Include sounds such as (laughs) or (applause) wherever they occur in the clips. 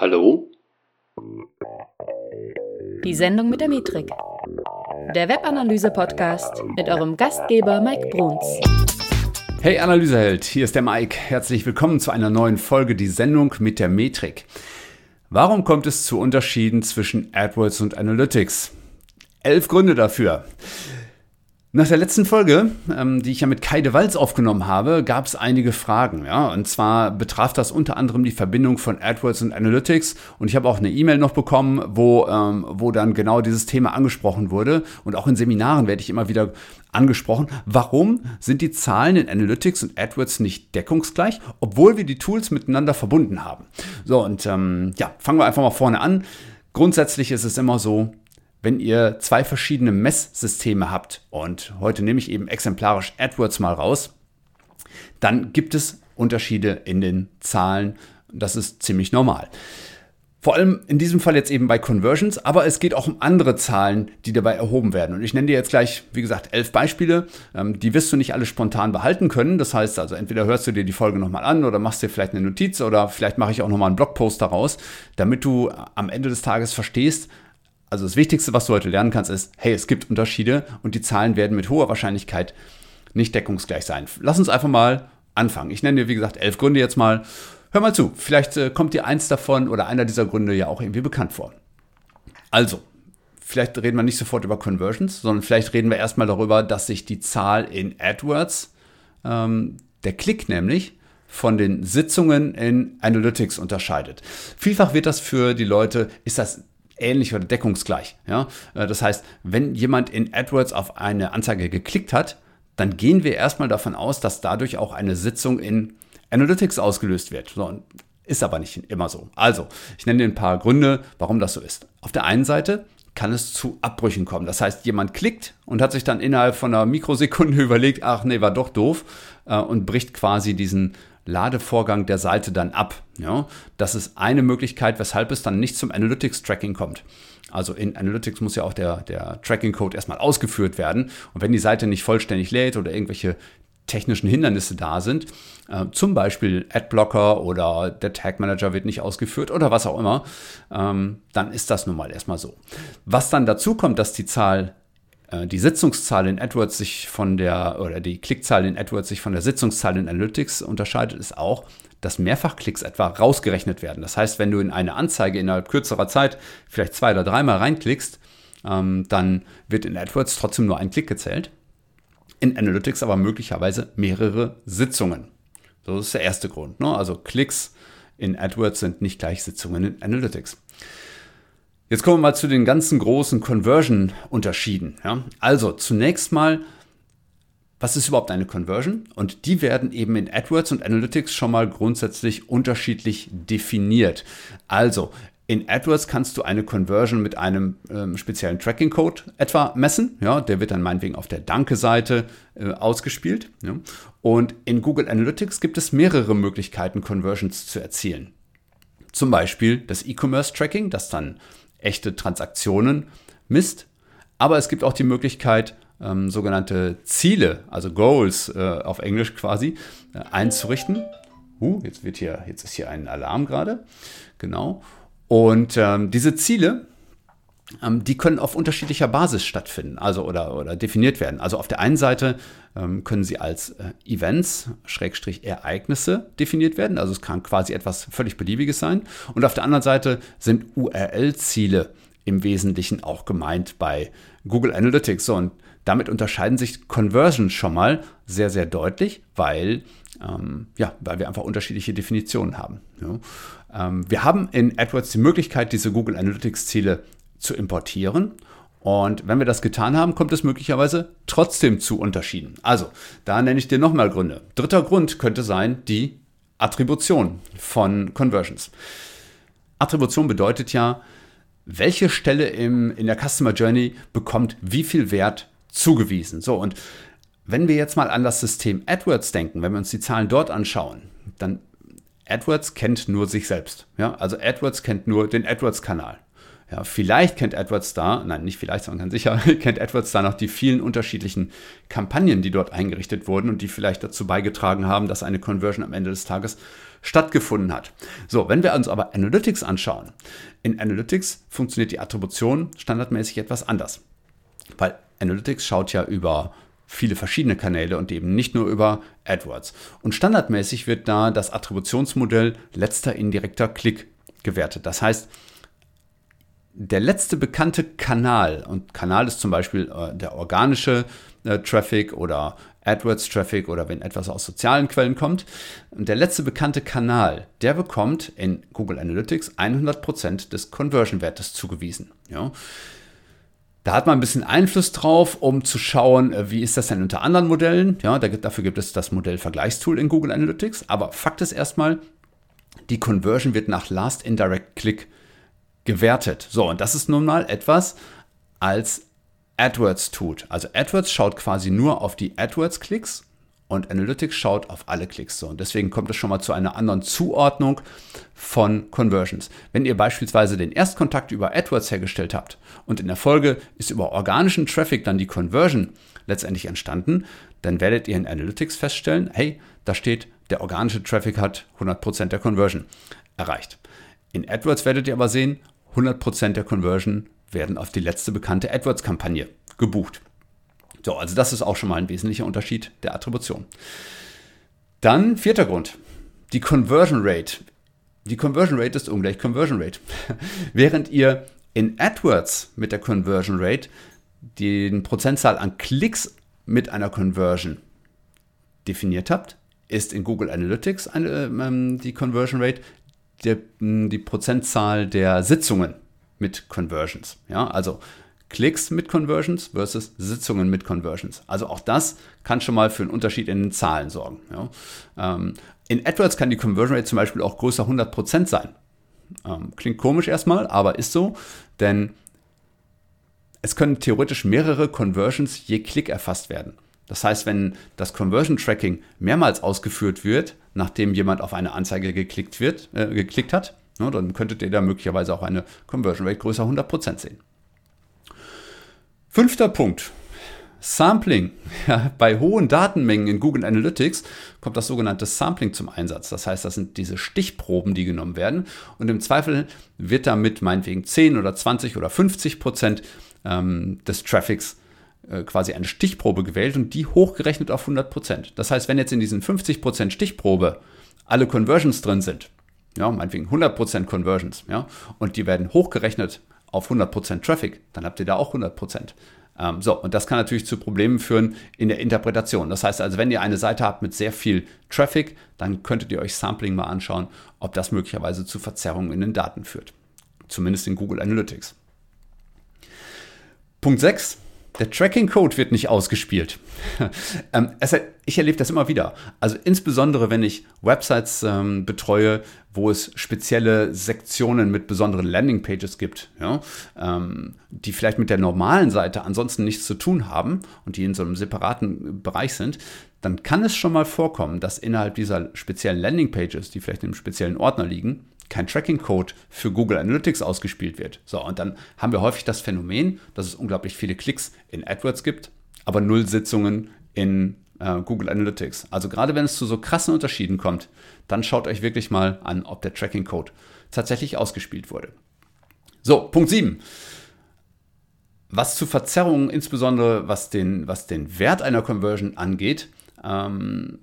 Hallo? Die Sendung mit der Metrik. Der Webanalyse-Podcast mit eurem Gastgeber Mike Bruns. Hey Analyseheld, hier ist der Mike. Herzlich willkommen zu einer neuen Folge, die Sendung mit der Metrik. Warum kommt es zu Unterschieden zwischen AdWords und Analytics? Elf Gründe dafür. Nach der letzten Folge, ähm, die ich ja mit Kai de Walz aufgenommen habe, gab es einige Fragen. Ja? Und zwar betraf das unter anderem die Verbindung von AdWords und Analytics. Und ich habe auch eine E-Mail noch bekommen, wo, ähm, wo dann genau dieses Thema angesprochen wurde. Und auch in Seminaren werde ich immer wieder angesprochen. Warum sind die Zahlen in Analytics und AdWords nicht deckungsgleich, obwohl wir die Tools miteinander verbunden haben? So, und ähm, ja, fangen wir einfach mal vorne an. Grundsätzlich ist es immer so, wenn ihr zwei verschiedene Messsysteme habt, und heute nehme ich eben exemplarisch AdWords mal raus, dann gibt es Unterschiede in den Zahlen. Das ist ziemlich normal. Vor allem in diesem Fall jetzt eben bei Conversions, aber es geht auch um andere Zahlen, die dabei erhoben werden. Und ich nenne dir jetzt gleich, wie gesagt, elf Beispiele. Ähm, die wirst du nicht alle spontan behalten können. Das heißt also, entweder hörst du dir die Folge nochmal an oder machst dir vielleicht eine Notiz oder vielleicht mache ich auch nochmal einen Blogpost daraus, damit du am Ende des Tages verstehst, also das Wichtigste, was du heute lernen kannst, ist, hey, es gibt Unterschiede und die Zahlen werden mit hoher Wahrscheinlichkeit nicht deckungsgleich sein. Lass uns einfach mal anfangen. Ich nenne dir, wie gesagt, elf Gründe jetzt mal. Hör mal zu, vielleicht äh, kommt dir eins davon oder einer dieser Gründe ja auch irgendwie bekannt vor. Also, vielleicht reden wir nicht sofort über Conversions, sondern vielleicht reden wir erstmal darüber, dass sich die Zahl in AdWords, ähm, der Klick nämlich, von den Sitzungen in Analytics unterscheidet. Vielfach wird das für die Leute, ist das ähnlich oder deckungsgleich. Ja? Äh, das heißt, wenn jemand in AdWords auf eine Anzeige geklickt hat, dann gehen wir erstmal davon aus, dass dadurch auch eine Sitzung in Analytics ausgelöst wird. So, ist aber nicht immer so. Also, ich nenne dir ein paar Gründe, warum das so ist. Auf der einen Seite kann es zu Abbrüchen kommen. Das heißt, jemand klickt und hat sich dann innerhalb von einer Mikrosekunde (laughs) überlegt, ach nee, war doch doof äh, und bricht quasi diesen Ladevorgang der Seite dann ab. Ja, das ist eine Möglichkeit, weshalb es dann nicht zum Analytics-Tracking kommt. Also in Analytics muss ja auch der, der Tracking-Code erstmal ausgeführt werden. Und wenn die Seite nicht vollständig lädt oder irgendwelche technischen Hindernisse da sind, äh, zum Beispiel Adblocker oder der Tag Manager wird nicht ausgeführt oder was auch immer, ähm, dann ist das nun mal erstmal so. Was dann dazu kommt, dass die Zahl die Sitzungszahl in AdWords sich von der, oder die Klickzahl in AdWords sich von der Sitzungszahl in Analytics unterscheidet, ist auch, dass Mehrfachklicks etwa rausgerechnet werden. Das heißt, wenn du in eine Anzeige innerhalb kürzerer Zeit vielleicht zwei oder dreimal reinklickst, ähm, dann wird in AdWords trotzdem nur ein Klick gezählt. In Analytics aber möglicherweise mehrere Sitzungen. Das ist der erste Grund. Ne? Also Klicks in AdWords sind nicht gleich Sitzungen in Analytics. Jetzt kommen wir mal zu den ganzen großen Conversion-Unterschieden. Ja? Also zunächst mal, was ist überhaupt eine Conversion? Und die werden eben in AdWords und Analytics schon mal grundsätzlich unterschiedlich definiert. Also in AdWords kannst du eine Conversion mit einem ähm, speziellen Tracking-Code etwa messen. Ja, der wird dann meinetwegen auf der Danke-Seite äh, ausgespielt. Ja. Und in Google Analytics gibt es mehrere Möglichkeiten, Conversions zu erzielen. Zum Beispiel das E-Commerce-Tracking, das dann echte Transaktionen misst. Aber es gibt auch die Möglichkeit, ähm, sogenannte Ziele, also Goals äh, auf Englisch quasi, äh, einzurichten. Uh, jetzt wird hier, jetzt ist hier ein Alarm gerade. Genau. Und ähm, diese Ziele, die können auf unterschiedlicher Basis stattfinden, also oder, oder definiert werden. Also auf der einen Seite ähm, können sie als äh, Events, Schrägstrich Ereignisse definiert werden. Also es kann quasi etwas völlig Beliebiges sein. Und auf der anderen Seite sind URL-Ziele im Wesentlichen auch gemeint bei Google Analytics. So, und damit unterscheiden sich Conversions schon mal sehr, sehr deutlich, weil, ähm, ja, weil wir einfach unterschiedliche Definitionen haben. Ja. Ähm, wir haben in AdWords die Möglichkeit, diese Google Analytics-Ziele zu importieren. Und wenn wir das getan haben, kommt es möglicherweise trotzdem zu Unterschieden. Also, da nenne ich dir nochmal Gründe. Dritter Grund könnte sein die Attribution von Conversions. Attribution bedeutet ja, welche Stelle im, in der Customer Journey bekommt wie viel Wert zugewiesen. So, und wenn wir jetzt mal an das System AdWords denken, wenn wir uns die Zahlen dort anschauen, dann AdWords kennt nur sich selbst. Ja? Also AdWords kennt nur den AdWords-Kanal. Ja, vielleicht kennt AdWords da, nein, nicht vielleicht, sondern ganz sicher, (laughs) kennt AdWords da noch die vielen unterschiedlichen Kampagnen, die dort eingerichtet wurden und die vielleicht dazu beigetragen haben, dass eine Conversion am Ende des Tages stattgefunden hat. So, wenn wir uns aber Analytics anschauen, in Analytics funktioniert die Attribution standardmäßig etwas anders. Weil Analytics schaut ja über viele verschiedene Kanäle und eben nicht nur über AdWords. Und standardmäßig wird da das Attributionsmodell letzter indirekter Klick gewertet. Das heißt, der letzte bekannte Kanal, und Kanal ist zum Beispiel äh, der organische äh, Traffic oder AdWords-Traffic oder wenn etwas aus sozialen Quellen kommt. Und der letzte bekannte Kanal, der bekommt in Google Analytics 100% des Conversion-Wertes zugewiesen. Ja. Da hat man ein bisschen Einfluss drauf, um zu schauen, äh, wie ist das denn unter anderen Modellen. Ja, dafür gibt es das Modell Vergleichstool in Google Analytics. Aber Fakt ist erstmal, die Conversion wird nach Last Indirect Click gewertet. So, und das ist nun mal etwas als AdWords tut. Also AdWords schaut quasi nur auf die AdWords-Klicks und Analytics schaut auf alle Klicks. So, und deswegen kommt es schon mal zu einer anderen Zuordnung von Conversions. Wenn ihr beispielsweise den Erstkontakt über AdWords hergestellt habt und in der Folge ist über organischen Traffic dann die Conversion letztendlich entstanden, dann werdet ihr in Analytics feststellen, hey, da steht, der organische Traffic hat 100% der Conversion erreicht. In AdWords werdet ihr aber sehen, 100% der Conversion werden auf die letzte bekannte AdWords-Kampagne gebucht. So, also das ist auch schon mal ein wesentlicher Unterschied der Attribution. Dann vierter Grund, die Conversion Rate. Die Conversion Rate ist ungleich Conversion Rate. (laughs) Während ihr in AdWords mit der Conversion Rate den Prozentzahl an Klicks mit einer Conversion definiert habt, ist in Google Analytics eine, ähm, die Conversion Rate der, die Prozentzahl der Sitzungen mit Conversions. Ja, also Klicks mit Conversions versus Sitzungen mit Conversions. Also auch das kann schon mal für einen Unterschied in den Zahlen sorgen. Ja. Ähm, in AdWords kann die Conversion Rate zum Beispiel auch größer 100% sein. Ähm, klingt komisch erstmal, aber ist so, denn es können theoretisch mehrere Conversions je Klick erfasst werden. Das heißt, wenn das Conversion Tracking mehrmals ausgeführt wird, nachdem jemand auf eine Anzeige geklickt, wird, äh, geklickt hat, ne, dann könntet ihr da möglicherweise auch eine Conversion Rate größer 100% sehen. Fünfter Punkt. Sampling. (laughs) Ja, bei hohen Datenmengen in Google Analytics kommt das sogenannte Sampling zum Einsatz. Das heißt, das sind diese Stichproben, die genommen werden. Und im Zweifel wird damit meinetwegen 10 oder 20 oder 50 Prozent ähm, des Traffics quasi eine Stichprobe gewählt und die hochgerechnet auf 100 Prozent. Das heißt, wenn jetzt in diesen 50 Prozent Stichprobe alle Conversions drin sind, ja, meinetwegen 100 Prozent Conversions, ja, und die werden hochgerechnet auf 100 Prozent Traffic, dann habt ihr da auch 100 Prozent. Ähm, so, und das kann natürlich zu Problemen führen in der Interpretation. Das heißt also, wenn ihr eine Seite habt mit sehr viel Traffic, dann könntet ihr euch Sampling mal anschauen, ob das möglicherweise zu Verzerrungen in den Daten führt. Zumindest in Google Analytics. Punkt 6 der Tracking-Code wird nicht ausgespielt. (laughs) ähm, ich erlebe das immer wieder. Also insbesondere, wenn ich Websites ähm, betreue, wo es spezielle Sektionen mit besonderen Landingpages gibt, ja, ähm, die vielleicht mit der normalen Seite ansonsten nichts zu tun haben und die in so einem separaten Bereich sind, dann kann es schon mal vorkommen, dass innerhalb dieser speziellen Landingpages, die vielleicht in einem speziellen Ordner liegen, kein Tracking-Code für Google Analytics ausgespielt wird. So, und dann haben wir häufig das Phänomen, dass es unglaublich viele Klicks in AdWords gibt, aber null Sitzungen in äh, Google Analytics. Also gerade wenn es zu so krassen Unterschieden kommt, dann schaut euch wirklich mal an, ob der Tracking-Code tatsächlich ausgespielt wurde. So, Punkt 7. Was zu Verzerrungen, insbesondere was den, was den Wert einer Conversion angeht, ähm,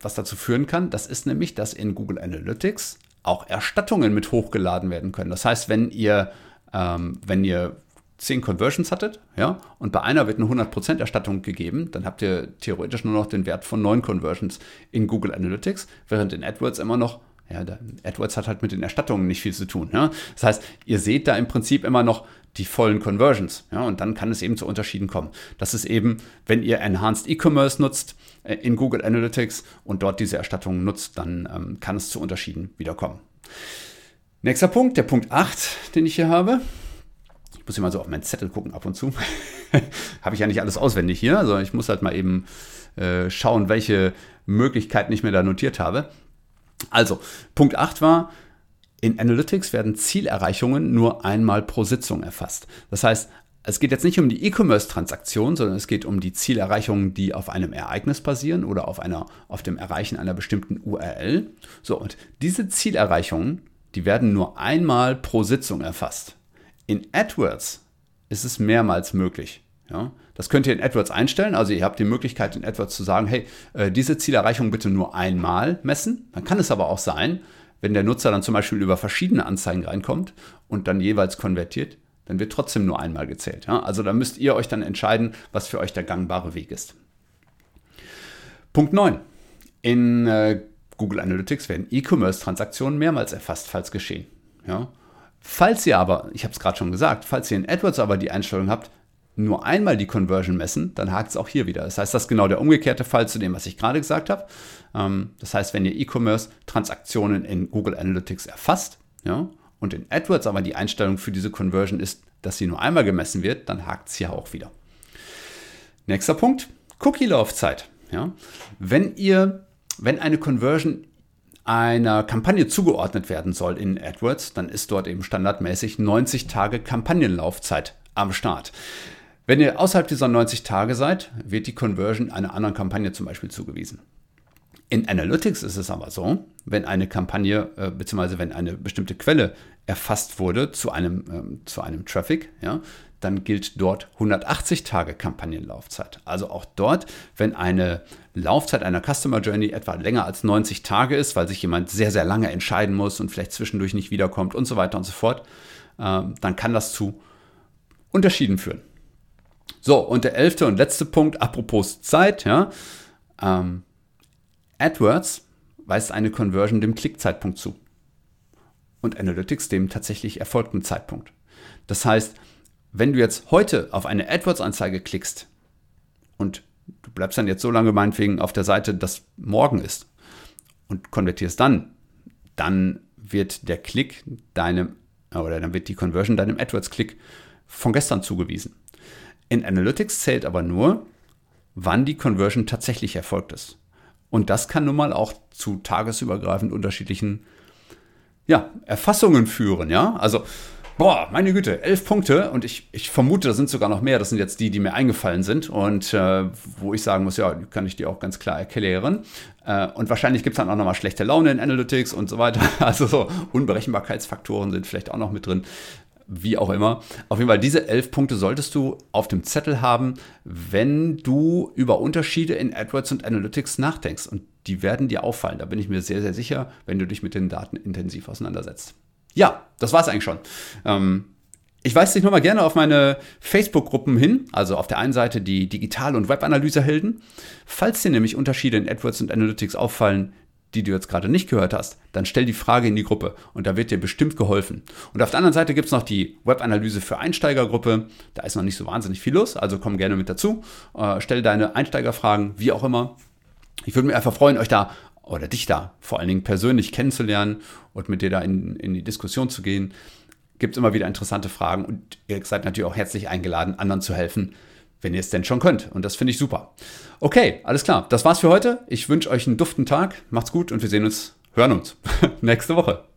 was dazu führen kann, das ist nämlich, dass in Google Analytics auch Erstattungen mit hochgeladen werden können. Das heißt, wenn ihr, ähm, wenn ihr 10 Conversions hattet, ja, und bei einer wird eine 100% Erstattung gegeben, dann habt ihr theoretisch nur noch den Wert von 9 Conversions in Google Analytics, während in AdWords immer noch, ja, AdWords hat halt mit den Erstattungen nicht viel zu tun. Ja. Das heißt, ihr seht da im Prinzip immer noch die vollen Conversions, ja, und dann kann es eben zu Unterschieden kommen. Das ist eben, wenn ihr Enhanced E-Commerce nutzt, äh, in Google Analytics und dort diese Erstattungen nutzt, dann ähm, kann es zu Unterschieden wiederkommen. Nächster Punkt, der Punkt 8, den ich hier habe. Ich muss hier mal so auf meinen Zettel gucken ab und zu. (laughs) habe ich ja nicht alles auswendig hier, also ich muss halt mal eben äh, schauen, welche Möglichkeiten ich mir da notiert habe. Also, Punkt 8 war, In Analytics werden Zielerreichungen nur einmal pro Sitzung erfasst. Das heißt, es geht jetzt nicht um die E-Commerce-Transaktion, sondern es geht um die Zielerreichungen, die auf einem Ereignis basieren oder auf, einer, auf dem Erreichen einer bestimmten URL. So, und diese Zielerreichungen, die werden nur einmal pro Sitzung erfasst. In AdWords ist es mehrmals möglich. Ja, das könnt ihr in AdWords einstellen. Also ihr habt die Möglichkeit in AdWords zu sagen, hey, äh, diese Zielerreichung bitte nur einmal messen. Dann kann es aber auch sein, wenn der Nutzer dann zum Beispiel über verschiedene Anzeigen reinkommt und dann jeweils konvertiert, dann wird trotzdem nur einmal gezählt. Also da müsst ihr euch dann entscheiden, was für euch der gangbare Weg ist. Punkt 9. In äh, Google Analytics werden E-Commerce-Transaktionen mehrmals erfasst, falls geschehen. Ja? Falls ihr aber, ich habe es gerade schon gesagt, falls ihr in AdWords aber die Einstellung habt, nur einmal die Conversion messen, dann hakt es auch hier wieder. Das heißt, das ist genau der umgekehrte Fall zu dem, was ich gerade gesagt habe. Ähm, das heißt, wenn ihr E-Commerce-Transaktionen in Google Analytics erfasst ja, und in AdWords aber die Einstellung für diese Conversion ist, dass sie nur einmal gemessen wird, dann hakt es hier auch wieder. Nächster Punkt, Cookie-Laufzeit. Ja. Wenn wenn eine Conversion einer Kampagne zugeordnet werden soll in AdWords, dann ist dort eben standardmäßig 90 Tage Kampagnenlaufzeit am Start. Wenn ihr außerhalb dieser 90 Tage seid, wird die Conversion einer anderen Kampagne zum Beispiel zugewiesen. In Analytics ist es aber so, wenn eine Kampagne äh, bzw. wenn eine bestimmte Quelle erfasst wurde zu einem, ähm, zu einem Traffic, ja, dann gilt dort 180 Tage Kampagnenlaufzeit. Also auch dort, wenn eine Laufzeit einer Customer Journey etwa länger als 90 Tage ist, weil sich jemand sehr, sehr lange entscheiden muss und vielleicht zwischendurch nicht wiederkommt und so weiter und so fort, äh, dann kann das zu Unterschieden führen. So, und der elfte und letzte Punkt, apropos Zeit, ja. Ähm, AdWords weist eine Conversion dem Klickzeitpunkt zu und Analytics dem tatsächlich erfolgten Zeitpunkt. Das heißt, wenn du jetzt heute auf eine AdWords-Anzeige klickst und du bleibst dann jetzt so lange meinetwegen auf der Seite, dass morgen ist und konvertierst dann, dann wird der Klick deinem, oder dann wird die Conversion deinem AdWords-Klick von gestern zugewiesen. In Analytics zählt aber nur, wann die Conversion tatsächlich erfolgt ist. Und das kann nun mal auch zu tagesübergreifend unterschiedlichen ja, Erfassungen führen. Ja? Also, boah, meine Güte, elf Punkte und ich, ich vermute, das sind sogar noch mehr. Das sind jetzt die, die mir eingefallen sind und äh, wo ich sagen muss, ja, kann ich dir auch ganz klar erklären. Äh, und wahrscheinlich gibt es dann auch nochmal schlechte Laune in Analytics und so weiter. (laughs) Also so Unberechenbarkeitsfaktoren sind vielleicht auch noch mit drin wie auch immer. Auf jeden Fall, diese elf Punkte solltest du auf dem Zettel haben, wenn du über Unterschiede in AdWords und Analytics nachdenkst. Und die werden dir auffallen. Da bin ich mir sehr, sehr sicher, wenn du dich mit den Daten intensiv auseinandersetzt. Ja, das war es eigentlich schon. Ähm, ich weise dich nochmal gerne auf meine Facebook-Gruppen hin, also auf der einen Seite die Digital- und Webanalyse-Helden. Falls dir nämlich Unterschiede in AdWords und Analytics auffallen, die du jetzt gerade nicht gehört hast, dann stell die Frage in die Gruppe und da wird dir bestimmt geholfen. Und auf der anderen Seite gibt es noch die Webanalyse für Einsteigergruppe. Da ist noch nicht so wahnsinnig viel los, also komm gerne mit dazu. Äh, stell deine Einsteigerfragen, wie auch immer. Ich würde mich einfach freuen, euch da oder dich da vor allen Dingen persönlich kennenzulernen und mit dir da in, in die Diskussion zu gehen. Gibt es immer wieder interessante Fragen und ihr seid natürlich auch herzlich eingeladen, anderen zu helfen, wenn ihr es denn schon könnt. Und das finde ich super. Okay, alles klar. Das war's für heute. Ich wünsche euch einen duften Tag. Macht's gut und wir sehen uns, hören uns (laughs) nächste Woche.